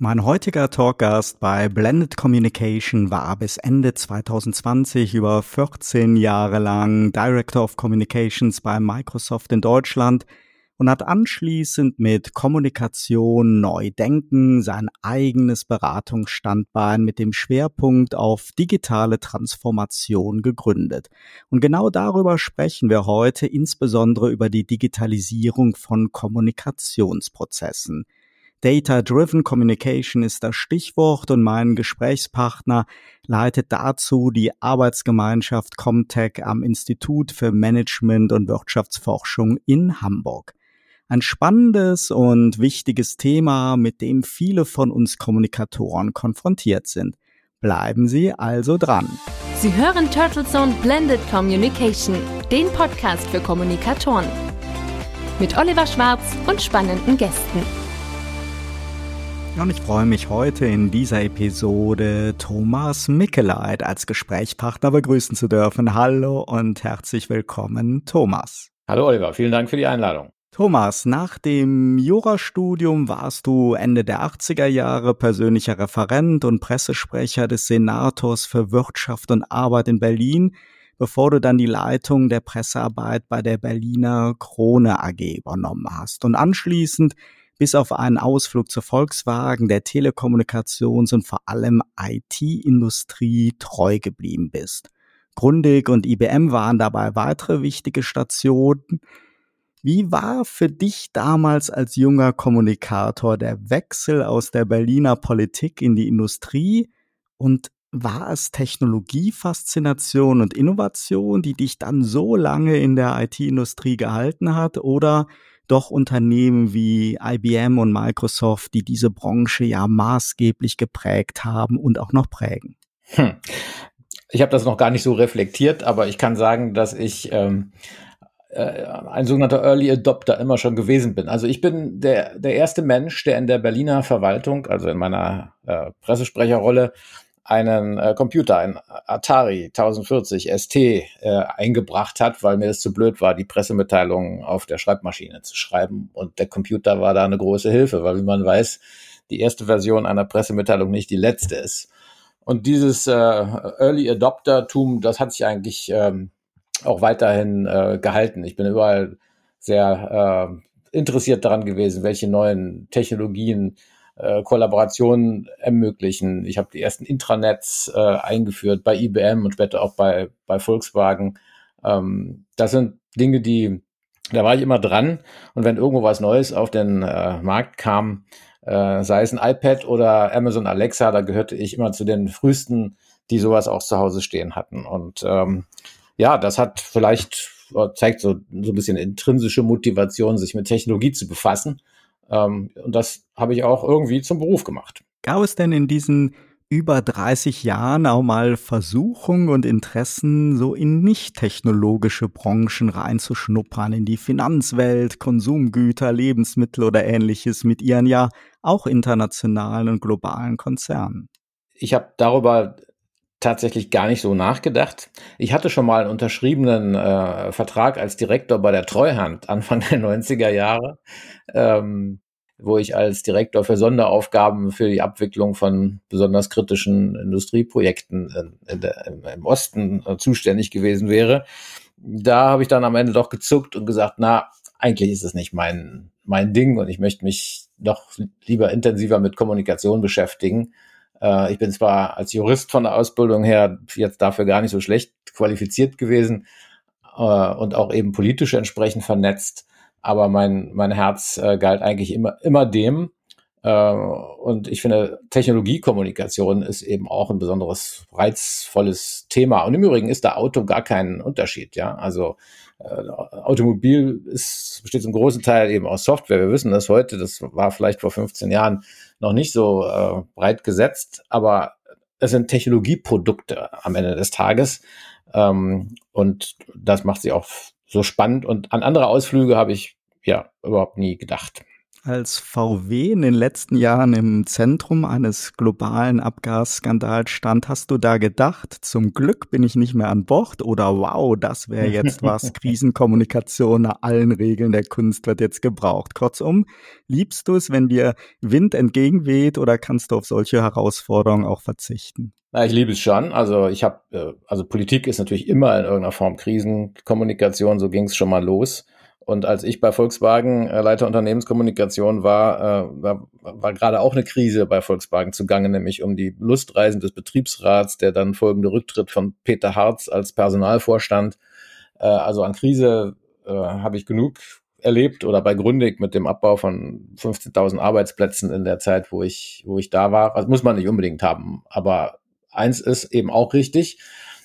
Mein heutiger Talkgast bei Blended Communication war bis Ende 2020 über 14 Jahre lang Director of Communications bei Microsoft in Deutschland und hat anschließend mit Kommunikation neu denken sein eigenes Beratungsstandbein mit dem Schwerpunkt auf digitale Transformation gegründet. Und genau darüber sprechen wir heute, insbesondere über die Digitalisierung von Kommunikationsprozessen. Data-Driven Communication ist das Stichwort und mein Gesprächspartner leitet dazu die Arbeitsgemeinschaft Comtech am Institut für Management und Wirtschaftsforschung in Hamburg. Ein spannendes und wichtiges Thema, mit dem viele von uns Kommunikatoren konfrontiert sind. Bleiben Sie also dran. Sie hören Turtle Zone Blended Communication, den Podcast für Kommunikatoren. Mit Oliver Schwarz und spannenden Gästen. Und ich freue mich heute in dieser Episode Thomas Mickeleit als Gesprächspartner begrüßen zu dürfen. Hallo und herzlich willkommen, Thomas. Hallo Oliver, vielen Dank für die Einladung. Thomas, nach dem Jurastudium warst du Ende der 80er Jahre persönlicher Referent und Pressesprecher des Senators für Wirtschaft und Arbeit in Berlin, bevor du dann die Leitung der Pressearbeit bei der Berliner Krone AG übernommen hast. Und anschließend bis auf einen Ausflug zur Volkswagen, der Telekommunikations- und vor allem IT-Industrie treu geblieben bist. Grundig und IBM waren dabei weitere wichtige Stationen. Wie war für dich damals als junger Kommunikator der Wechsel aus der Berliner Politik in die Industrie und war es Technologiefaszination und Innovation, die dich dann so lange in der IT-Industrie gehalten hat oder doch Unternehmen wie IBM und Microsoft, die diese Branche ja maßgeblich geprägt haben und auch noch prägen. Hm. Ich habe das noch gar nicht so reflektiert, aber ich kann sagen, dass ich ähm, äh, ein sogenannter Early Adopter immer schon gewesen bin. Also ich bin der, der erste Mensch, der in der Berliner Verwaltung, also in meiner äh, Pressesprecherrolle, einen äh, Computer, ein Atari 1040 ST äh, eingebracht hat, weil mir das zu blöd war, die Pressemitteilungen auf der Schreibmaschine zu schreiben. Und der Computer war da eine große Hilfe, weil wie man weiß, die erste Version einer Pressemitteilung nicht die letzte ist. Und dieses äh, Early Adopter-Tum, das hat sich eigentlich ähm, auch weiterhin äh, gehalten. Ich bin überall sehr äh, interessiert daran gewesen, welche neuen Technologien äh, Kollaborationen ermöglichen. Ich habe die ersten Intranets äh, eingeführt bei IBM und später auch bei, bei Volkswagen. Ähm, das sind Dinge, die, da war ich immer dran. Und wenn irgendwo was Neues auf den äh, Markt kam, äh, sei es ein iPad oder Amazon Alexa, da gehörte ich immer zu den frühesten, die sowas auch zu Hause stehen hatten. Und ähm, ja, das hat vielleicht äh, zeigt so, so ein bisschen intrinsische Motivation, sich mit Technologie zu befassen. Ähm, und das habe ich auch irgendwie zum Beruf gemacht. Gab es denn in diesen über 30 Jahren auch mal Versuchungen und Interessen, so in nicht technologische Branchen reinzuschnuppern, in die Finanzwelt, Konsumgüter, Lebensmittel oder ähnliches mit ihren ja auch internationalen und globalen Konzernen? Ich habe darüber tatsächlich gar nicht so nachgedacht. Ich hatte schon mal einen unterschriebenen äh, Vertrag als Direktor bei der Treuhand Anfang der 90er Jahre, ähm, wo ich als Direktor für Sonderaufgaben für die Abwicklung von besonders kritischen Industrieprojekten in, in der, im Osten äh, zuständig gewesen wäre. Da habe ich dann am Ende doch gezuckt und gesagt, na, eigentlich ist es nicht mein, mein Ding und ich möchte mich doch lieber intensiver mit Kommunikation beschäftigen äh, ich bin zwar als Jurist von der Ausbildung her jetzt dafür gar nicht so schlecht qualifiziert gewesen äh, und auch eben politisch entsprechend vernetzt, aber mein, mein Herz äh, galt eigentlich immer, immer dem. Äh, und ich finde, Technologiekommunikation ist eben auch ein besonderes reizvolles Thema. Und im Übrigen ist der Auto gar kein Unterschied, ja. Also äh, Automobil ist, besteht zum großen Teil eben aus Software. Wir wissen das heute, das war vielleicht vor 15 Jahren noch nicht so äh, breit gesetzt, aber es sind Technologieprodukte am Ende des Tages. Ähm, und das macht sie auch so spannend. Und an andere Ausflüge habe ich ja überhaupt nie gedacht. Als VW in den letzten Jahren im Zentrum eines globalen Abgasskandals stand, hast du da gedacht, zum Glück bin ich nicht mehr an Bord oder wow, das wäre jetzt was, Krisenkommunikation nach allen Regeln der Kunst wird jetzt gebraucht. Kurzum, liebst du es, wenn dir Wind entgegenweht oder kannst du auf solche Herausforderungen auch verzichten? Na, ich liebe es schon. Also ich habe, äh, also Politik ist natürlich immer in irgendeiner Form Krisenkommunikation, so ging es schon mal los. Und als ich bei Volkswagen äh, Leiter Unternehmenskommunikation war, äh, war, war gerade auch eine Krise bei Volkswagen zugange, nämlich um die Lustreisen des Betriebsrats, der dann folgende Rücktritt von Peter Harz als Personalvorstand. Äh, also an Krise äh, habe ich genug erlebt oder bei Grundig mit dem Abbau von 15.000 Arbeitsplätzen in der Zeit, wo ich, wo ich da war. Das muss man nicht unbedingt haben. Aber eins ist eben auch richtig.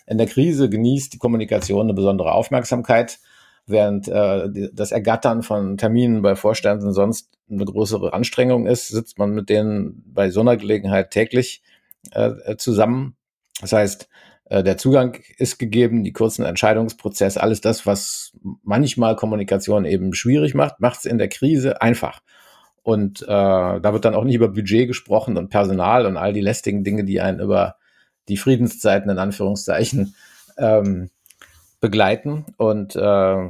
In der Krise genießt die Kommunikation eine besondere Aufmerksamkeit während äh, das Ergattern von Terminen bei Vorständen sonst eine größere Anstrengung ist, sitzt man mit denen bei so einer Gelegenheit täglich äh, zusammen. Das heißt, äh, der Zugang ist gegeben, die kurzen Entscheidungsprozesse, alles das, was manchmal Kommunikation eben schwierig macht, macht es in der Krise einfach. Und äh, da wird dann auch nicht über Budget gesprochen und Personal und all die lästigen Dinge, die einen über die Friedenszeiten in Anführungszeichen ähm, begleiten. Und äh,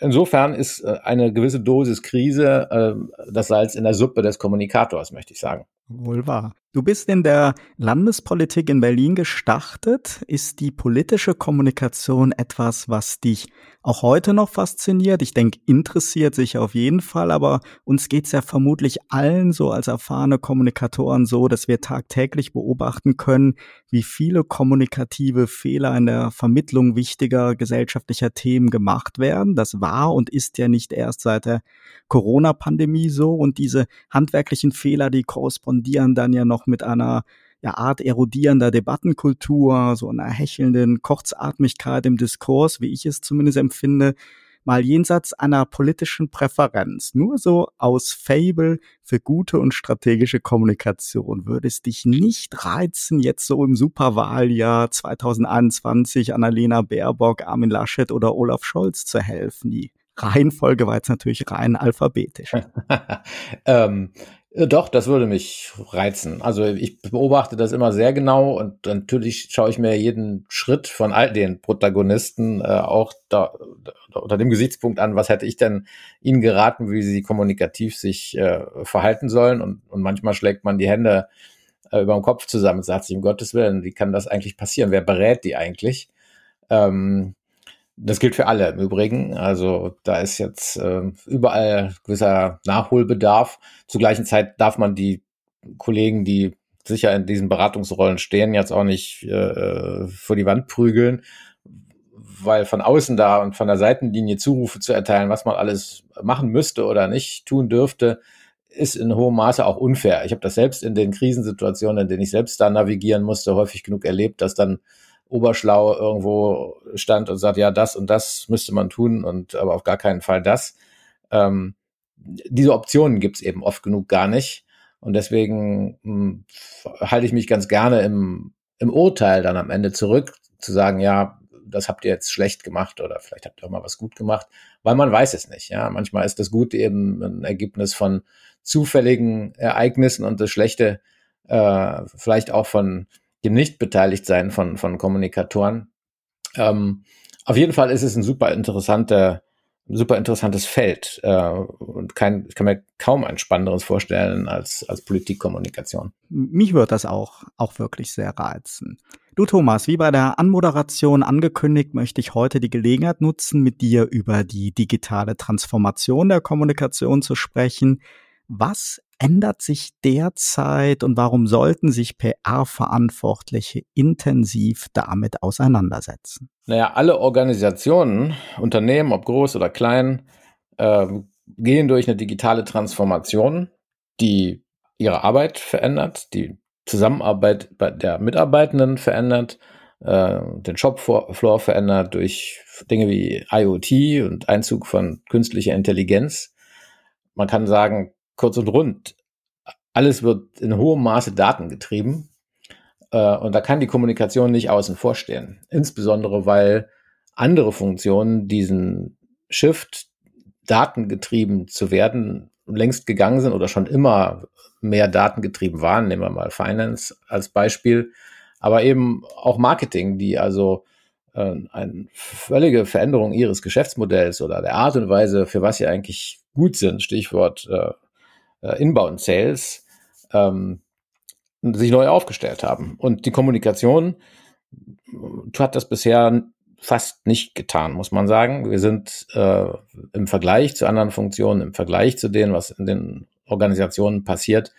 insofern ist äh, eine gewisse Dosis Krise äh, das Salz in der Suppe des Kommunikators, möchte ich sagen. Wohl wahr. Du bist in der Landespolitik in Berlin gestartet. Ist die politische Kommunikation etwas, was dich auch heute noch fasziniert? Ich denke, interessiert sich auf jeden Fall, aber uns geht's ja vermutlich allen so als erfahrene Kommunikatoren so, dass wir tagtäglich beobachten können, wie viele kommunikative Fehler in der Vermittlung wichtiger gesellschaftlicher Themen gemacht werden. Das war und ist ja nicht erst seit der Corona-Pandemie so und diese handwerklichen Fehler, die korrespondieren dann ja noch mit einer ja, Art erodierender Debattenkultur, so einer hechelnden Kurzatmigkeit im Diskurs, wie ich es zumindest empfinde, mal jenseits einer politischen Präferenz. Nur so aus Fable für gute und strategische Kommunikation. Würde es dich nicht reizen, jetzt so im Superwahljahr 2021 Annalena Baerbock, Armin Laschet oder Olaf Scholz zu helfen? Die Reihenfolge war jetzt natürlich rein alphabetisch. ähm, doch, das würde mich reizen. Also ich beobachte das immer sehr genau und natürlich schaue ich mir jeden Schritt von all den Protagonisten äh, auch da, da, unter dem Gesichtspunkt an, was hätte ich denn ihnen geraten, wie sie kommunikativ sich äh, verhalten sollen. Und, und manchmal schlägt man die Hände äh, über dem Kopf zusammen und sagt sich, um Gottes Willen, wie kann das eigentlich passieren? Wer berät die eigentlich? Ähm, das gilt für alle im Übrigen. Also da ist jetzt äh, überall gewisser Nachholbedarf. Zur gleichen Zeit darf man die Kollegen, die sicher in diesen Beratungsrollen stehen, jetzt auch nicht äh, vor die Wand prügeln, weil von außen da und von der Seitenlinie Zurufe zu erteilen, was man alles machen müsste oder nicht tun dürfte, ist in hohem Maße auch unfair. Ich habe das selbst in den Krisensituationen, in denen ich selbst da navigieren musste, häufig genug erlebt, dass dann Oberschlau irgendwo stand und sagt, ja, das und das müsste man tun und aber auf gar keinen Fall das. Ähm, diese Optionen gibt's eben oft genug gar nicht. Und deswegen mh, hm, halte ich mich ganz gerne im, im Urteil dann am Ende zurück, zu sagen, ja, das habt ihr jetzt schlecht gemacht oder vielleicht habt ihr auch mal was gut gemacht, weil man weiß es nicht. Ja, manchmal ist das Gute eben ein Ergebnis von zufälligen Ereignissen und das Schlechte äh, vielleicht auch von dem Nicht-Beteiligtsein von, von Kommunikatoren. Ähm, auf jeden Fall ist es ein super interessanter, super interessantes Feld äh, und kein, ich kann mir kaum ein spannenderes vorstellen als, als Politikkommunikation. Mich wird das auch, auch wirklich sehr reizen. Du Thomas, wie bei der Anmoderation angekündigt, möchte ich heute die Gelegenheit nutzen, mit dir über die digitale Transformation der Kommunikation zu sprechen. Was ändert sich derzeit und warum sollten sich PR-Verantwortliche intensiv damit auseinandersetzen? Naja, alle Organisationen, Unternehmen, ob groß oder klein, äh, gehen durch eine digitale Transformation, die ihre Arbeit verändert, die Zusammenarbeit der Mitarbeitenden verändert, äh, den Shopfloor verändert durch Dinge wie IoT und Einzug von künstlicher Intelligenz. Man kann sagen, kurz und rund, alles wird in hohem Maße datengetrieben. Äh, und da kann die Kommunikation nicht außen vor stehen. Insbesondere, weil andere Funktionen diesen Shift, datengetrieben zu werden, längst gegangen sind oder schon immer mehr datengetrieben waren. Nehmen wir mal Finance als Beispiel, aber eben auch Marketing, die also äh, eine völlige Veränderung ihres Geschäftsmodells oder der Art und Weise, für was sie eigentlich gut sind, Stichwort äh, äh Inbound Sales, ähm, sich neu aufgestellt haben. Und die Kommunikation hat das bisher fast nicht getan, muss man sagen. Wir sind äh, im Vergleich zu anderen Funktionen, im Vergleich zu dem, was in den Organisationen passiert,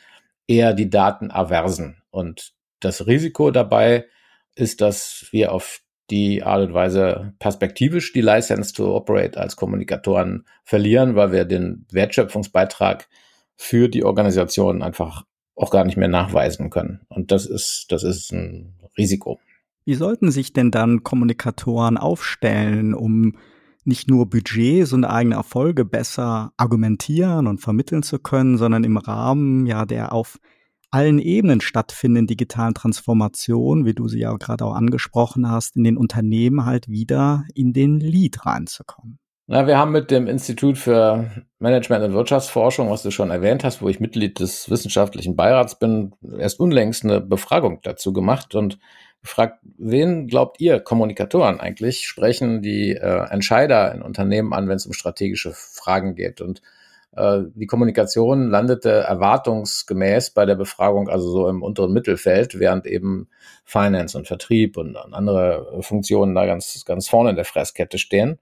eher die Daten aversen. Und das Risiko dabei ist, dass wir auf die Art und Weise perspektivisch die License to Operate als Kommunikatoren verlieren, weil wir den Wertschöpfungsbeitrag für die Organisation einfach auch gar nicht mehr nachweisen können. Und das ist, das ist ein Risiko. Wie sollten sich denn dann Kommunikatoren aufstellen, um nicht nur Budgets und eigene Erfolge besser argumentieren und vermitteln zu können, sondern im Rahmen ja der auf allen Ebenen stattfindenden digitalen Transformation, wie du sie ja gerade auch angesprochen hast, in den Unternehmen halt wieder in den Lead reinzukommen? Na, wir haben mit dem Institut für Management und Wirtschaftsforschung, was du schon erwähnt hast, wo ich Mitglied des wissenschaftlichen Beirats bin, erst unlängst eine Befragung dazu gemacht und gefragt, wen glaubt ihr Kommunikatoren eigentlich sprechen die äh, Entscheider in Unternehmen an, wenn es um strategische Fragen geht? Und äh, die Kommunikation landete erwartungsgemäß bei der Befragung also so im unteren Mittelfeld, während eben Finance und Vertrieb und andere Funktionen da ganz, ganz vorne in der Fresskette stehen.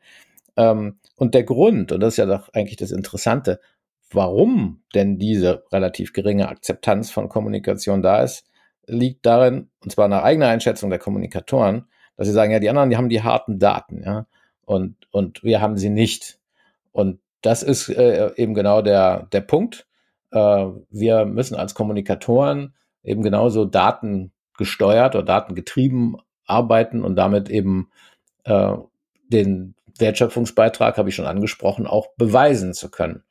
Ähm, und der Grund, und das ist ja doch eigentlich das Interessante, warum denn diese relativ geringe Akzeptanz von Kommunikation da ist, liegt darin, und zwar nach eigener Einschätzung der Kommunikatoren, dass sie sagen, ja, die anderen, die haben die harten Daten, ja, und, und wir haben sie nicht. Und das ist äh, eben genau der, der Punkt. Äh, wir müssen als Kommunikatoren eben genauso datengesteuert oder datengetrieben arbeiten und damit eben äh, den Wertschöpfungsbeitrag, habe ich schon angesprochen, auch beweisen zu können.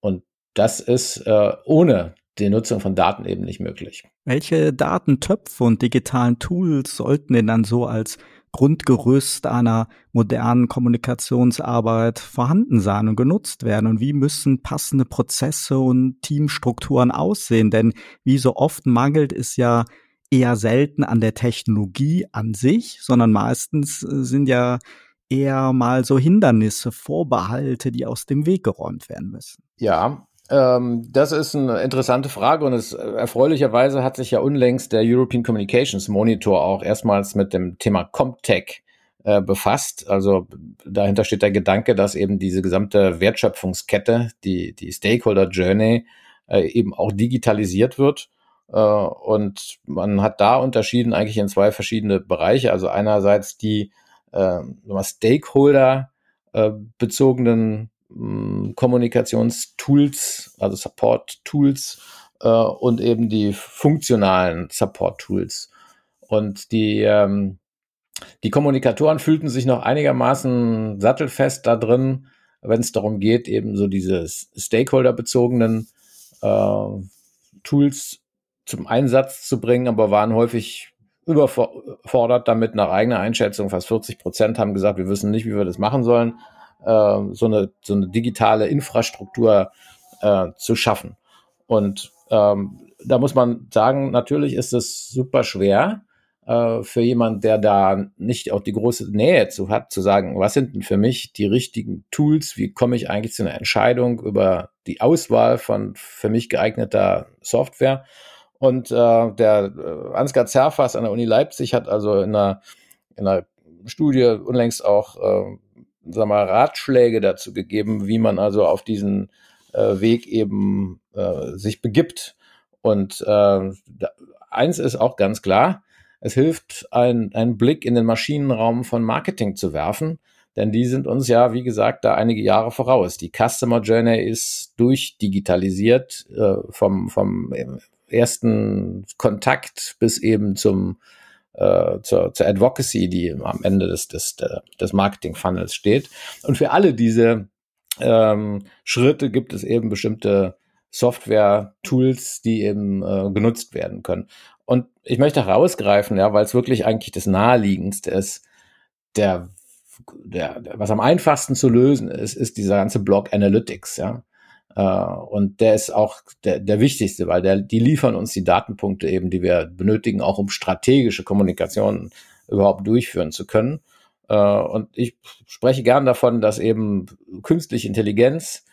Und das ist äh, ohne die Nutzung von Daten eben nicht möglich. Welche Datentöpfe und digitalen Tools sollten denn dann so als Grundgerüst einer modernen Kommunikationsarbeit vorhanden sein und genutzt werden? Und wie müssen passende Prozesse und Teamstrukturen aussehen? Denn wie so oft mangelt es ja eher selten an der Technologie an sich, sondern meistens sind ja eher mal so Hindernisse, Vorbehalte, die aus dem Weg geräumt werden müssen? Ja, ähm, das ist eine interessante Frage und es, erfreulicherweise hat sich ja unlängst der European Communications Monitor auch erstmals mit dem Thema Comtech äh, befasst. Also dahinter steht der Gedanke, dass eben diese gesamte Wertschöpfungskette, die, die Stakeholder Journey, äh, eben auch digitalisiert wird. Äh, und man hat da unterschieden eigentlich in zwei verschiedene Bereiche. Also einerseits die äh, Stakeholder äh, bezogenen mh, Kommunikationstools, also Support-Tools äh, und eben die funktionalen Support-Tools. Und die, ähm, die Kommunikatoren fühlten sich noch einigermaßen sattelfest da drin, wenn es darum geht, eben so diese Stakeholder-bezogenen äh, Tools zum Einsatz zu bringen, aber waren häufig überfordert damit nach eigener Einschätzung. Fast 40 Prozent haben gesagt, wir wissen nicht, wie wir das machen sollen, äh, so, eine, so eine digitale Infrastruktur äh, zu schaffen. Und ähm, da muss man sagen, natürlich ist es super schwer äh, für jemand, der da nicht auch die große Nähe zu hat, zu sagen, was sind denn für mich die richtigen Tools? Wie komme ich eigentlich zu einer Entscheidung über die Auswahl von für mich geeigneter Software? Und äh, der äh, Ansgar Zerfas an der Uni Leipzig hat also in einer, in einer Studie unlängst auch äh, sag mal, Ratschläge dazu gegeben, wie man also auf diesen äh, Weg eben äh, sich begibt. Und äh, eins ist auch ganz klar, es hilft, ein, einen Blick in den Maschinenraum von Marketing zu werfen, denn die sind uns ja, wie gesagt, da einige Jahre voraus. Die Customer Journey ist durchdigitalisiert äh, vom, vom ersten Kontakt bis eben zum äh, zur, zur Advocacy, die am Ende des, des, des Marketing-Funnels steht. Und für alle diese ähm, Schritte gibt es eben bestimmte Software-Tools, die eben äh, genutzt werden können. Und ich möchte herausgreifen, ja, weil es wirklich eigentlich das naheliegendste ist, der, der, was am einfachsten zu lösen ist, ist dieser ganze Block Analytics, ja. Äh, und der ist auch der, der wichtigste, weil der, die liefern uns die Datenpunkte eben, die wir benötigen, auch um strategische Kommunikation überhaupt durchführen zu können. Äh, und ich spreche gern davon, dass eben künstliche Intelligenz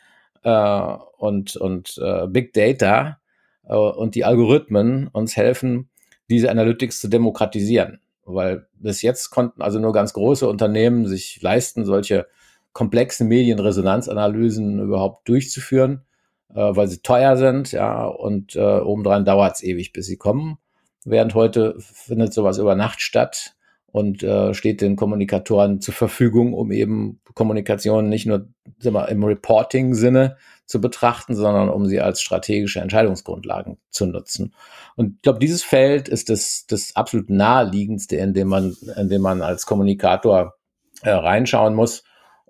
äh, und, und Big Data und die Algorithmen uns helfen, diese Analytics zu demokratisieren. Weil bis jetzt konnten also nur ganz große Unternehmen sich leisten, solche komplexen Medienresonanzanalysen überhaupt durchzuführen, äh, weil sie teuer sind, ja, und äh, obendrein dauert es ewig, bis sie kommen. Während heute findet sowas über Nacht statt und äh, steht den Kommunikatoren zur Verfügung, um eben Kommunikation nicht nur wir, im Reporting-Sinne zu betrachten, sondern um sie als strategische Entscheidungsgrundlagen zu nutzen. Und ich glaube, dieses Feld ist das, das absolut naheliegendste, in dem man, in dem man als Kommunikator äh, reinschauen muss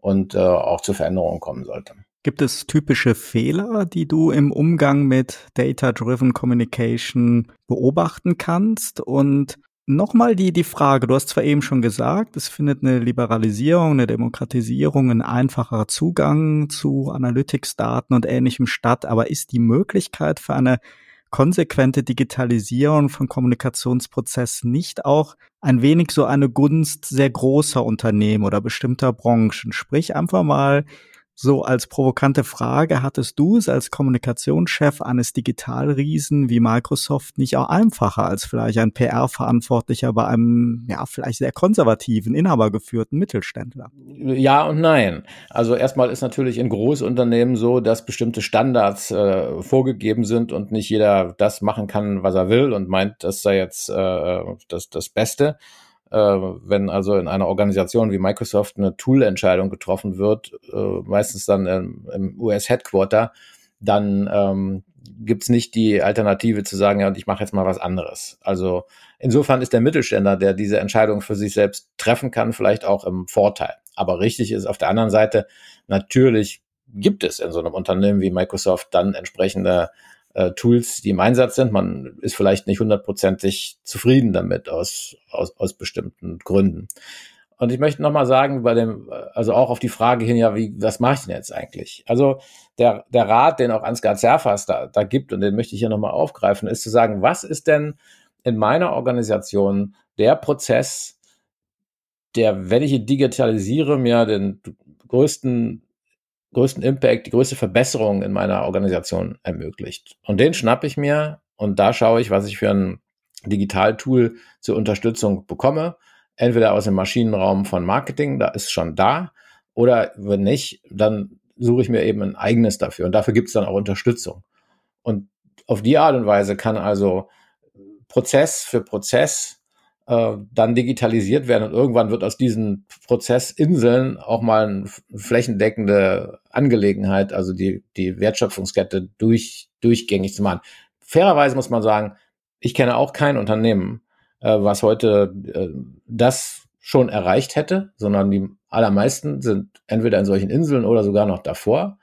und äh, auch zu Veränderungen kommen sollte. Gibt es typische Fehler, die du im Umgang mit Data-Driven Communication beobachten kannst? Und nochmal die, die Frage, du hast zwar eben schon gesagt, es findet eine Liberalisierung, eine Demokratisierung, ein einfacherer Zugang zu Analytics-Daten und ähnlichem statt, aber ist die Möglichkeit für eine konsequente Digitalisierung von Kommunikationsprozessen nicht auch ein wenig so eine Gunst sehr großer Unternehmen oder bestimmter Branchen? Sprich einfach mal so als provokante Frage, hattest du es als Kommunikationschef eines Digitalriesen wie Microsoft nicht auch einfacher als vielleicht ein PR-Verantwortlicher bei einem, ja, vielleicht sehr konservativen, inhabergeführten Mittelständler? Ja und nein. Also erstmal ist natürlich in Großunternehmen so, dass bestimmte Standards äh, vorgegeben sind und nicht jeder das machen kann, was er will und meint, das sei jetzt äh, das, das Beste. Äh, wenn also in einer Organisation wie Microsoft eine Tool-Entscheidung getroffen wird, äh, meistens dann im, US-Headquarter, dann ähm, gibt es nicht die Alternative zu sagen, ja, ich mache jetzt mal was anderes. Also insofern ist der Mittelständler, der diese Entscheidung für sich selbst treffen kann, vielleicht auch im Vorteil. Aber richtig ist auf der anderen Seite, natürlich gibt es in so einem Unternehmen wie Microsoft dann entsprechende äh, Tools, die im Einsatz sind. Man ist vielleicht nicht hundertprozentig zufrieden damit aus, aus, aus bestimmten Gründen. Und ich möchte nochmal sagen, bei dem, also auch auf die Frage hin, ja, wie, was mache ich denn jetzt eigentlich? Also der, der Rat, den auch Ansgar Zerfas da, da gibt, und den möchte ich hier nochmal aufgreifen, ist zu sagen, was ist denn in meiner Organisation der Prozess, der, wenn ich ihn digitalisiere, mir den größten größten Impact, die größte Verbesserung in meiner Organisation ermöglicht. Und den schnappe ich mir und da schaue ich, was ich für ein Digitaltool zur Unterstützung bekomme. Entweder aus dem Maschinenraum von Marketing, da ist schon da, oder wenn nicht, dann suche ich mir eben ein eigenes dafür. Und dafür gibt es dann auch Unterstützung. Und auf die Art und Weise kann also Prozess für Prozess äh, dann digitalisiert werden und irgendwann wird aus diesen Prozessinseln auch mal eine flächendeckende Angelegenheit, also die, die Wertschöpfungskette durch, durchgängig zu machen. Fairerweise muss man sagen, ich kenne auch kein Unternehmen, äh, was heute äh, das schon erreicht hätte, sondern die allermeisten sind entweder in solchen Inseln oder sogar noch davor.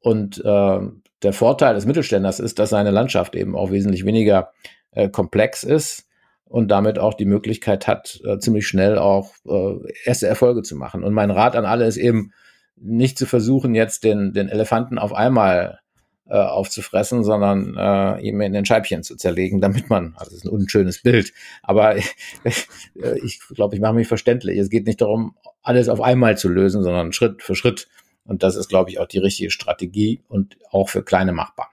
Und äh, der Vorteil des Mittelständers ist, dass seine Landschaft eben auch wesentlich weniger äh, komplex ist und damit auch die Möglichkeit hat, äh, ziemlich schnell auch äh, erste Erfolge zu machen. Und mein Rat an alle ist eben, nicht zu versuchen, jetzt den, den Elefanten auf einmal äh, aufzufressen, sondern äh, ihm in den Scheibchen zu zerlegen, damit man, also das ist ein unschönes Bild, aber ich glaube, ich, glaub, ich mache mich verständlich. Es geht nicht darum, alles auf einmal zu lösen, sondern Schritt für Schritt. Und das ist, glaube ich, auch die richtige Strategie und auch für kleine machbar.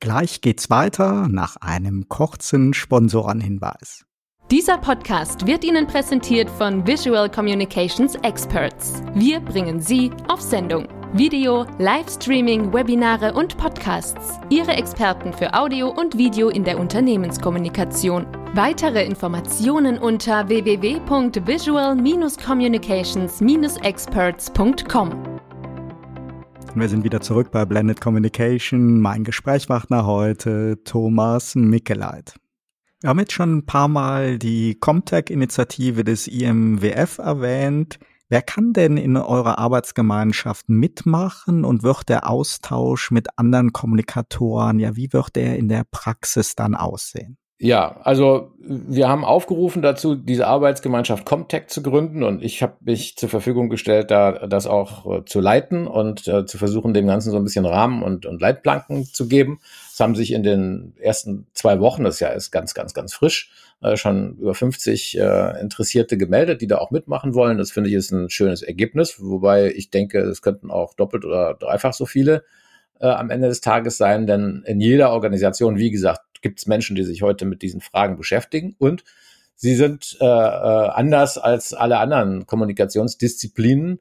Gleich geht's weiter nach einem kurzen Sponsorenhinweis. Dieser Podcast wird Ihnen präsentiert von Visual Communications Experts. Wir bringen Sie auf Sendung. Video, Livestreaming, Webinare und Podcasts. Ihre Experten für Audio und Video in der Unternehmenskommunikation. Weitere Informationen unter www.visual-communications-experts.com. Wir sind wieder zurück bei Blended Communication. Mein Gesprächspartner heute Thomas Mickeleit. Wir haben jetzt schon ein paar Mal die Comtech-Initiative des IMWF erwähnt. Wer kann denn in eurer Arbeitsgemeinschaft mitmachen und wird der Austausch mit anderen Kommunikatoren, ja, wie wird der in der Praxis dann aussehen? Ja, also wir haben aufgerufen dazu, diese Arbeitsgemeinschaft Comtech zu gründen und ich habe mich zur Verfügung gestellt, da das auch äh, zu leiten und äh, zu versuchen, dem Ganzen so ein bisschen Rahmen und, und Leitplanken zu geben. Es haben sich in den ersten zwei Wochen, das Jahr ist ganz, ganz, ganz frisch, äh, schon über 50 äh, Interessierte gemeldet, die da auch mitmachen wollen. Das finde ich ist ein schönes Ergebnis, wobei ich denke, es könnten auch doppelt oder dreifach so viele äh, am Ende des Tages sein, denn in jeder Organisation, wie gesagt, gibt es Menschen, die sich heute mit diesen Fragen beschäftigen. Und sie sind äh, äh, anders als alle anderen Kommunikationsdisziplinen,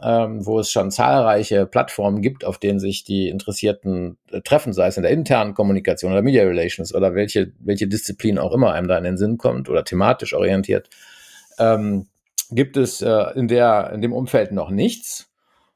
ähm, wo es schon zahlreiche Plattformen gibt, auf denen sich die Interessierten äh, treffen, sei es in der internen Kommunikation oder Media Relations oder welche, welche Disziplin auch immer einem da in den Sinn kommt oder thematisch orientiert, ähm, gibt es äh, in, der, in dem Umfeld noch nichts.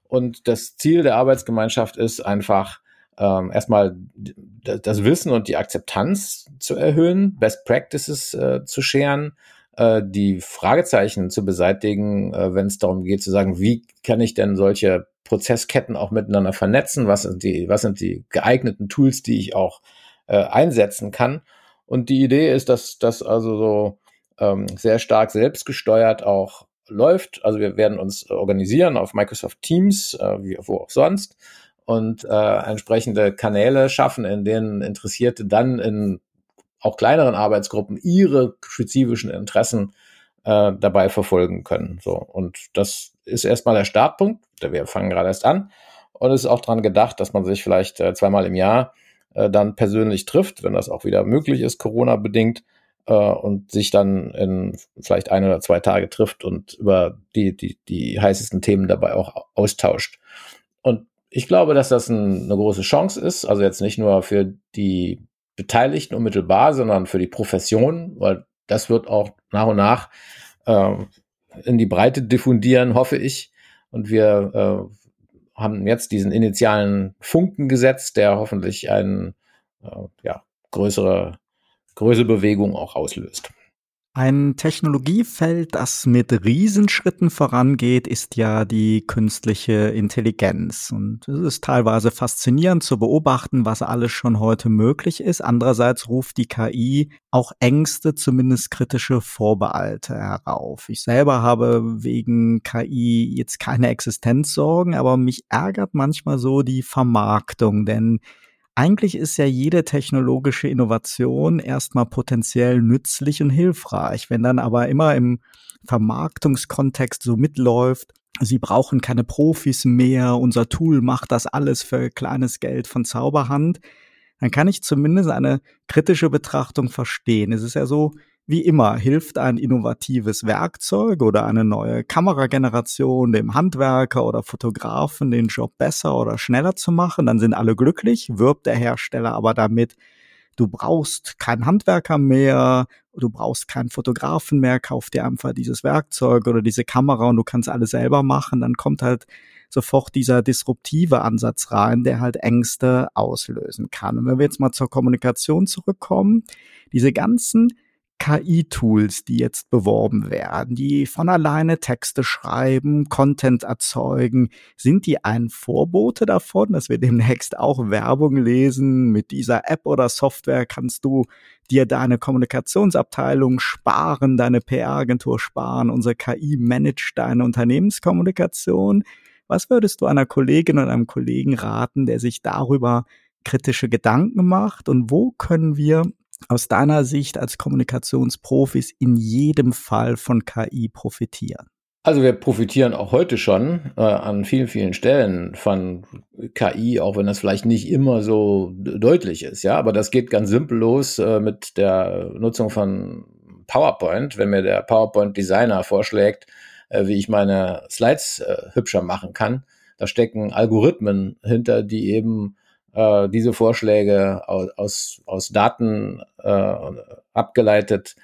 Und das Ziel der Arbeitsgemeinschaft ist einfach, ähm, erstmal das Wissen und die Akzeptanz zu erhöhen, Best Practices äh, zu scheren, äh, die Fragezeichen zu beseitigen, äh, wenn es darum geht zu sagen, wie kann ich denn solche Prozessketten auch miteinander vernetzen, was sind die, was sind die geeigneten Tools, die ich auch äh, einsetzen kann. Und die Idee ist, dass das also so ähm, sehr stark selbstgesteuert auch läuft. Also wir werden uns organisieren auf Microsoft Teams, äh, wie wo auch sonst, und äh, entsprechende Kanäle schaffen, in denen Interessierte dann in auch kleineren Arbeitsgruppen ihre spezifischen Interessen äh, dabei verfolgen können. So und das ist erstmal der Startpunkt. Wir fangen gerade erst an und es ist auch daran gedacht, dass man sich vielleicht äh, zweimal im Jahr äh, dann persönlich trifft, wenn das auch wieder möglich ist, Corona bedingt äh, und sich dann in vielleicht ein oder zwei Tage trifft und über die die die heißesten Themen dabei auch austauscht. Und ich glaube, dass das ein, eine große Chance ist, also jetzt nicht nur für die Beteiligten unmittelbar, sondern für die Profession, weil das wird auch nach und nach äh, in die Breite diffundieren, hoffe ich. Und wir äh, haben jetzt diesen initialen Funken gesetzt, der hoffentlich eine äh, ja, größere, größere Bewegung auch auslöst. Ein Technologiefeld, das mit Riesenschritten vorangeht, ist ja die künstliche Intelligenz. Und es ist teilweise faszinierend zu beobachten, was alles schon heute möglich ist. Andererseits ruft die KI auch Ängste, zumindest kritische Vorbehalte herauf. Ich selber habe wegen KI jetzt keine Existenzsorgen, aber mich ärgert manchmal so die Vermarktung, denn eigentlich ist ja jede technologische Innovation erstmal potenziell nützlich und hilfreich. Wenn dann aber immer im Vermarktungskontext so mitläuft, Sie brauchen keine Profis mehr, unser Tool macht das alles für kleines Geld von Zauberhand, dann kann ich zumindest eine kritische Betrachtung verstehen. Es ist ja so, wie immer hilft ein innovatives Werkzeug oder eine neue Kamerageneration dem Handwerker oder Fotografen den Job besser oder schneller zu machen, dann sind alle glücklich, wirbt der Hersteller aber damit, du brauchst keinen Handwerker mehr, du brauchst keinen Fotografen mehr, kauf dir einfach dieses Werkzeug oder diese Kamera und du kannst alles selber machen, dann kommt halt sofort dieser disruptive Ansatz rein, der halt Ängste auslösen kann. Und wenn wir jetzt mal zur Kommunikation zurückkommen, diese ganzen KI-Tools, die jetzt beworben werden, die von alleine Texte schreiben, Content erzeugen, sind die ein Vorbote davon, dass wir demnächst auch Werbung lesen? Mit dieser App oder Software kannst du dir deine Kommunikationsabteilung sparen, deine PR-Agentur sparen, unsere KI managt deine Unternehmenskommunikation. Was würdest du einer Kollegin oder einem Kollegen raten, der sich darüber kritische Gedanken macht und wo können wir aus deiner Sicht als Kommunikationsprofis in jedem Fall von KI profitieren? Also wir profitieren auch heute schon äh, an vielen, vielen Stellen von KI, auch wenn das vielleicht nicht immer so deutlich ist, ja. Aber das geht ganz simpel los äh, mit der Nutzung von PowerPoint. Wenn mir der PowerPoint-Designer vorschlägt, äh, wie ich meine Slides äh, hübscher machen kann, da stecken Algorithmen hinter, die eben äh, diese Vorschläge aus, aus, aus Daten äh, abgeleitet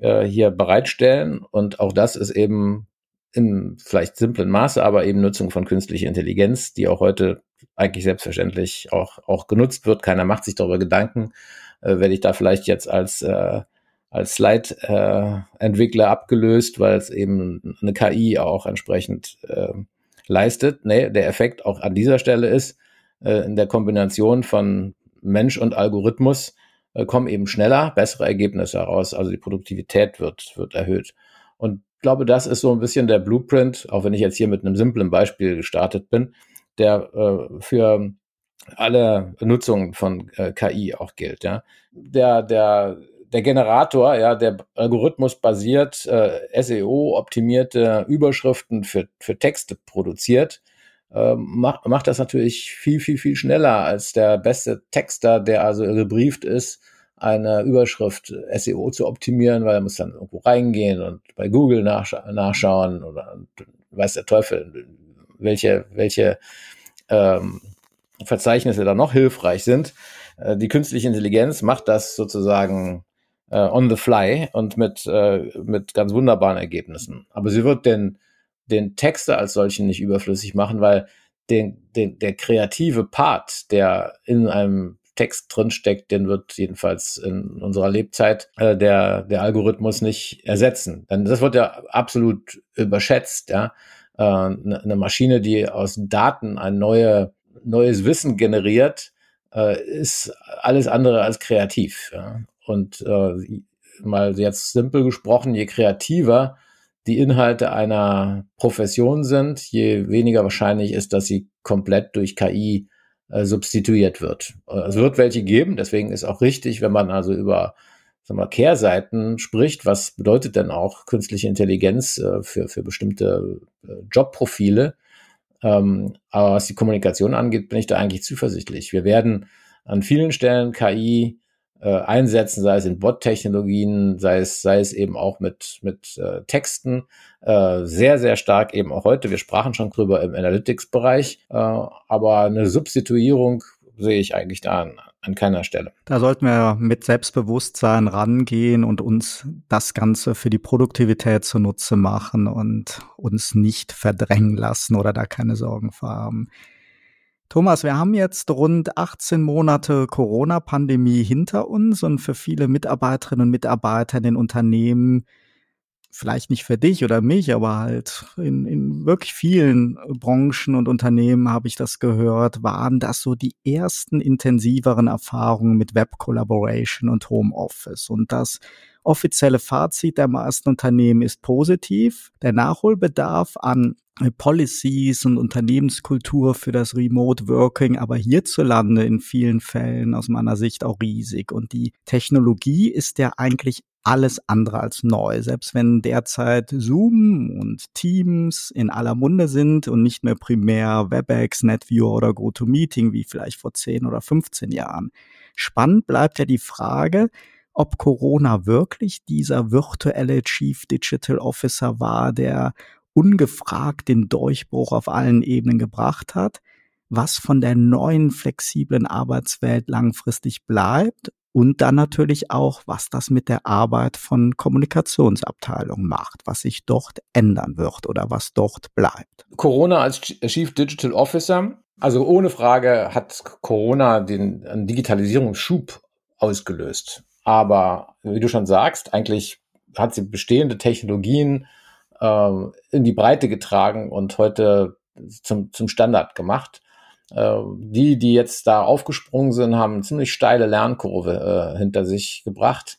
äh, hier bereitstellen. Und auch das ist eben im vielleicht simplen Maße, aber eben Nutzung von künstlicher Intelligenz, die auch heute eigentlich selbstverständlich auch, auch genutzt wird. Keiner macht sich darüber Gedanken, äh, werde ich da vielleicht jetzt als, äh, als Slide-Entwickler äh, abgelöst, weil es eben eine KI auch entsprechend äh, leistet. Nee, der Effekt auch an dieser Stelle ist, äh, in der Kombination von Mensch und Algorithmus äh, kommen eben schneller, bessere Ergebnisse heraus. Also die Produktivität wird, wird erhöht. Und ich glaube, das ist so ein bisschen der Blueprint, auch wenn ich jetzt hier mit einem simplen Beispiel gestartet bin, der äh, für alle Nutzungen von äh, KI auch gilt. Ja. Der, der, der Generator, ja, der Algorithmus basiert, äh, SEO-optimierte Überschriften für, für Texte produziert, macht, macht das natürlich viel, viel, viel schneller als der beste Texter, der also gebrieft ist, eine Überschrift SEO zu optimieren, weil er muss dann irgendwo reingehen und bei Google nachscha nachschauen oder weiß der Teufel, welche, welche ähm, Verzeichnisse da noch hilfreich sind. Äh, die künstliche Intelligenz macht das sozusagen äh, on the fly und mit, äh, mit ganz wunderbaren Ergebnissen. Aber sie wird den, den Texte als solchen nicht überflüssig machen, weil den, den, der kreative Part, der in einem Text drinsteckt, den wird jedenfalls in unserer Lebzeit äh, der, der Algorithmus nicht ersetzen. Denn das wird ja absolut überschätzt, ja. Äh, eine Maschine, die aus Daten ein neue, neues Wissen generiert, äh, ist alles andere als kreativ. Ja. Und äh, mal jetzt simpel gesprochen, je kreativer die Inhalte einer Profession sind, je weniger wahrscheinlich ist, dass sie komplett durch KI äh, substituiert wird. Es wird welche geben, deswegen ist auch richtig, wenn man also über sagen wir, Kehrseiten spricht, was bedeutet denn auch künstliche Intelligenz äh, für, für bestimmte äh, Jobprofile. Ähm, aber was die Kommunikation angeht, bin ich da eigentlich zuversichtlich. Wir werden an vielen Stellen KI äh, einsetzen, sei es in Bot-Technologien, sei es, sei es eben auch mit, mit äh, Texten, äh, sehr, sehr stark eben auch heute. Wir sprachen schon drüber im Analytics-Bereich, äh, aber eine Substituierung sehe ich eigentlich da an, an keiner Stelle. Da sollten wir mit Selbstbewusstsein rangehen und uns das Ganze für die Produktivität zunutze machen und uns nicht verdrängen lassen oder da keine Sorgen vor haben. Thomas, wir haben jetzt rund 18 Monate Corona-Pandemie hinter uns und für viele Mitarbeiterinnen und Mitarbeiter in den Unternehmen, vielleicht nicht für dich oder mich, aber halt in, in wirklich vielen Branchen und Unternehmen habe ich das gehört, waren das so die ersten intensiveren Erfahrungen mit Web Collaboration und Homeoffice. Und das offizielle Fazit der meisten Unternehmen ist positiv. Der Nachholbedarf an Policies und Unternehmenskultur für das Remote Working, aber hierzulande in vielen Fällen aus meiner Sicht auch riesig. Und die Technologie ist ja eigentlich alles andere als neu. Selbst wenn derzeit Zoom und Teams in aller Munde sind und nicht mehr primär WebEx, NetViewer oder GoToMeeting wie vielleicht vor 10 oder 15 Jahren. Spannend bleibt ja die Frage, ob Corona wirklich dieser virtuelle Chief Digital Officer war, der ungefragt den Durchbruch auf allen Ebenen gebracht hat, was von der neuen flexiblen Arbeitswelt langfristig bleibt und dann natürlich auch, was das mit der Arbeit von Kommunikationsabteilungen macht, was sich dort ändern wird oder was dort bleibt. Corona als Chief Digital Officer, also ohne Frage hat Corona den Digitalisierungsschub ausgelöst. Aber wie du schon sagst, eigentlich hat sie bestehende Technologien ähm, in die Breite getragen und heute zum, zum Standard gemacht. Äh, die, die jetzt da aufgesprungen sind, haben eine ziemlich steile Lernkurve äh, hinter sich gebracht,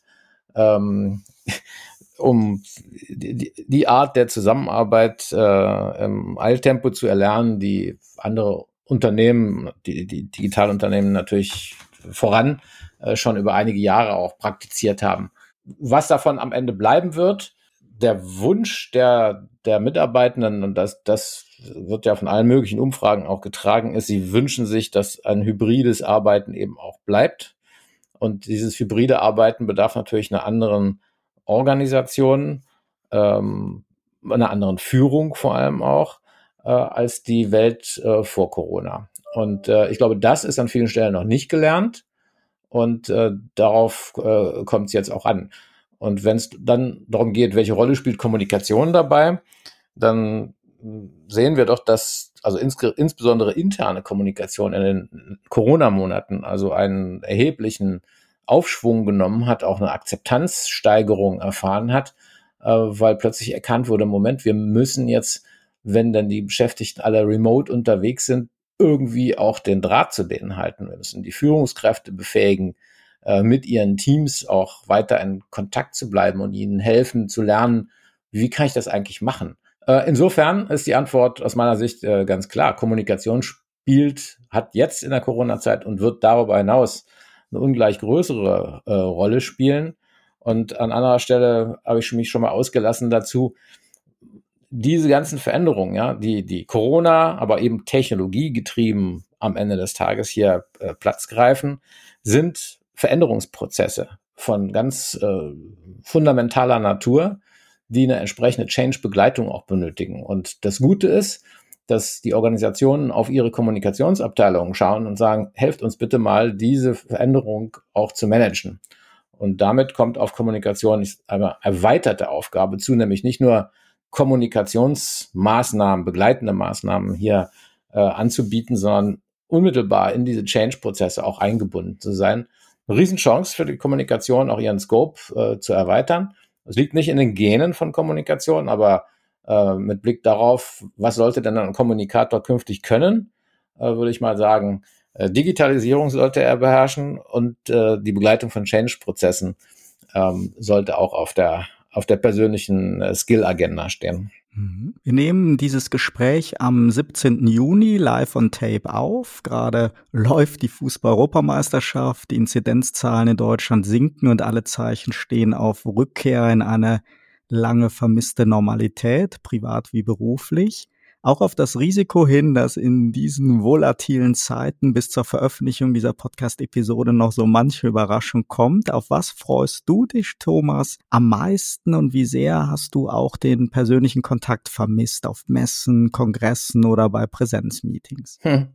ähm, um die, die, Art der Zusammenarbeit äh, im Eiltempo zu erlernen, die andere Unternehmen, die, die Digitalunternehmen natürlich voran äh, schon über einige Jahre auch praktiziert haben. Was davon am Ende bleiben wird, der Wunsch der, der Mitarbeitenden, und das, das wird ja von allen möglichen Umfragen auch getragen, ist, sie wünschen sich, dass ein hybrides Arbeiten eben auch bleibt. Und dieses hybride Arbeiten bedarf natürlich einer anderen Organisation, ähm, einer anderen Führung vor allem auch, äh, als die Welt äh, vor Corona. Und äh, ich glaube, das ist an vielen Stellen noch nicht gelernt. Und äh, darauf äh, kommt es jetzt auch an. Und wenn es dann darum geht, welche Rolle spielt Kommunikation dabei, dann sehen wir doch, dass also ins, insbesondere interne Kommunikation in den Corona-Monaten also einen erheblichen Aufschwung genommen hat, auch eine Akzeptanzsteigerung erfahren hat, äh, weil plötzlich erkannt wurde, Moment, wir müssen jetzt, wenn dann die Beschäftigten alle remote unterwegs sind, irgendwie auch den Draht zu denen halten. Wir müssen die Führungskräfte befähigen, äh, mit ihren Teams auch weiter in Kontakt zu bleiben und ihnen helfen zu lernen, wie kann ich das eigentlich machen. Äh, insofern ist die Antwort aus meiner Sicht äh, ganz klar. Kommunikation spielt, hat jetzt in der Corona-Zeit und wird darüber hinaus eine ungleich größere Rolle spielen. Und an anderer Stelle habe ich mich schon mal ausgelassen dazu, diese ganzen Veränderungen, ja, die, die Corona, aber eben Technologie getrieben am Ende des Tages hier äh, Platz greifen, sind Veränderungsprozesse von ganz äh, fundamentaler Natur, die eine entsprechende Change-Begleitung auch benötigen. Und das Gute ist, dass die Organisationen auf ihre Kommunikationsabteilungen schauen und sagen, helft uns bitte mal, diese Veränderung auch zu managen. Und damit kommt auf Kommunikation eine erweiterte Aufgabe zu, nämlich nicht nur Kommunikationsmaßnahmen, begleitende Maßnahmen hier äh, anzubieten, sondern unmittelbar in diese Change-Prozesse auch eingebunden zu sein. Eine Riesenchance für die Kommunikation, auch ihren Scope äh, zu erweitern. Es liegt nicht in den Genen von Kommunikation, aber äh, mit Blick darauf, was sollte denn ein Kommunikator künftig können, äh, würde ich mal sagen, äh, Digitalisierung sollte er beherrschen und äh, die Begleitung von Change-Prozessen ähm, sollte auch auf der, auf der persönlichen äh, Skill-Agenda stehen. Mhm. Wir nehmen dieses Gespräch am 17. Juni live on Tape auf. Gerade läuft die Fußball-Europameisterschaft. Die Inzidenzzahlen in Deutschland sinken und alle Zeichen stehen auf Rückkehr in eine lange vermisste Normalität, privat wie beruflich auch auf das Risiko hin, dass in diesen volatilen Zeiten bis zur Veröffentlichung dieser Podcast-Episode noch so manche Überraschung kommt. Auf was freust du dich, Thomas, am meisten und wie sehr hast du auch den persönlichen Kontakt vermisst auf Messen, Kongressen oder bei Präsenzmeetings? Hm.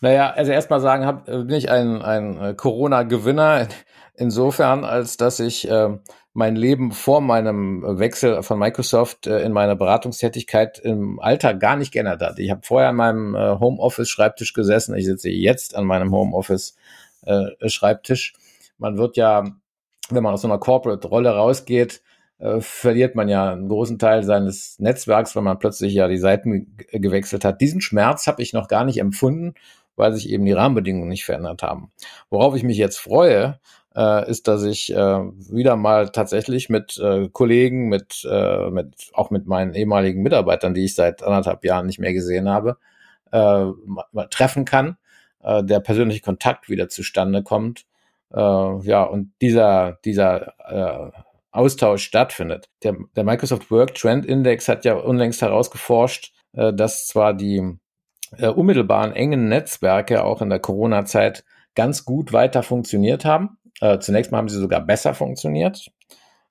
Naja, also erstmal sagen, hab, bin ich ein, ein äh, Corona-Gewinner insofern, als dass ich äh, mein Leben vor meinem Wechsel von Microsoft äh, in meiner Beratungstätigkeit im Alter gar nicht geändert hat. Ich habe vorher an meinem äh, Homeoffice-Schreibtisch gesessen. Ich sitze jetzt an meinem Homeoffice-Schreibtisch. Man wird ja, wenn man aus so einer Corporate-Rolle rausgeht, äh, verliert man ja einen großen Teil seines Netzwerks, weil man plötzlich ja die Seiten gewechselt hat. Diesen Schmerz habe ich noch gar nicht empfunden, weil sich eben die Rahmenbedingungen nicht verändert haben. Worauf ich mich jetzt freue, äh, ist, dass ich äh, wieder mal tatsächlich mit äh, Kollegen, mit, äh, mit auch mit meinen ehemaligen Mitarbeitern, die ich seit anderthalb Jahren nicht mehr gesehen habe, äh, treffen kann, der persönliche Kontakt wieder zustande kommt. Ja, und dieser, dieser Austausch stattfindet. Der, der Microsoft Work Trend Index hat ja unlängst herausgeforscht, äh, dass zwar die äh, unmittelbaren engen Netzwerke auch in der Corona-Zeit ganz gut weiter funktioniert haben, äh, zunächst mal haben sie sogar besser funktioniert.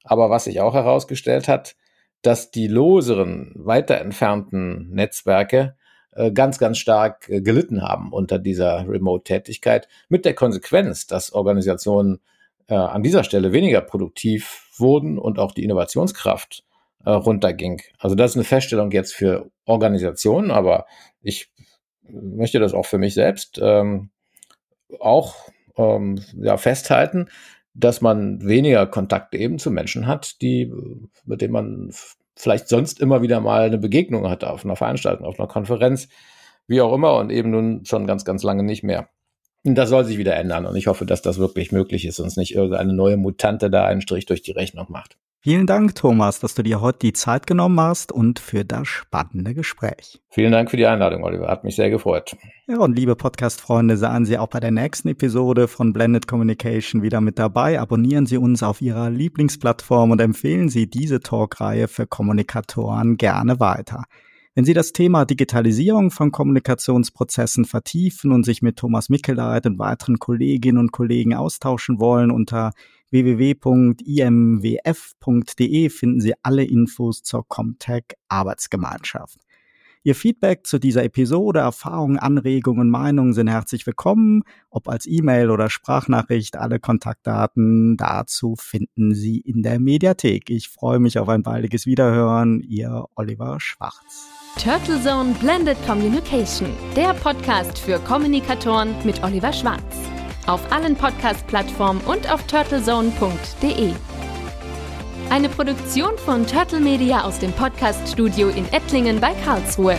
Aber was sich auch herausgestellt hat, dass die loseren, weiter entfernten Netzwerke äh, ganz, ganz stark äh, gelitten haben unter dieser Remote-Tätigkeit, mit der Konsequenz, dass Organisationen äh, an dieser Stelle weniger produktiv wurden und auch die Innovationskraft äh, runterging. Also das ist eine Feststellung jetzt für Organisationen, aber ich möchte das auch für mich selbst ähm, auch ähm, ja, festhalten, dass man weniger Kontakt eben zu Menschen hat, die, mit denen man vielleicht sonst immer wieder mal eine Begegnung hatte auf einer Veranstaltung, auf einer Konferenz, wie auch immer und eben nun schon ganz, ganz lange nicht mehr. Und das soll sich wieder ändern und ich hoffe, dass das wirklich möglich ist und es nicht irgendeine neue Mutante da einen Strich durch die Rechnung macht. Vielen Dank, Thomas, dass du dir heute die Zeit genommen hast und für das spannende Gespräch. Vielen Dank für die Einladung, Oliver. Hat mich sehr gefreut. Ja, und liebe Podcast-Freunde, seien Sie auch bei der nächsten Episode von Blended Communication wieder mit dabei. Abonnieren Sie uns auf Ihrer Lieblingsplattform und empfehlen Sie diese Talkreihe für Kommunikatoren gerne weiter. Wenn Sie das Thema Digitalisierung von Kommunikationsprozessen vertiefen und sich mit Thomas Mickeleit und weiteren Kolleginnen und Kollegen austauschen wollen, unter www.imwf.de finden Sie alle Infos zur Comtech Arbeitsgemeinschaft. Ihr Feedback zu dieser Episode, Erfahrungen, Anregungen, Meinungen sind herzlich willkommen. Ob als E-Mail oder Sprachnachricht, alle Kontaktdaten dazu finden Sie in der Mediathek. Ich freue mich auf ein baldiges Wiederhören. Ihr Oliver Schwarz. Turtle Zone Blended Communication, der Podcast für Kommunikatoren mit Oliver Schwarz auf allen Podcast-Plattformen und auf turtlezone.de. Eine Produktion von Turtle Media aus dem Podcast-Studio in Ettlingen bei Karlsruhe.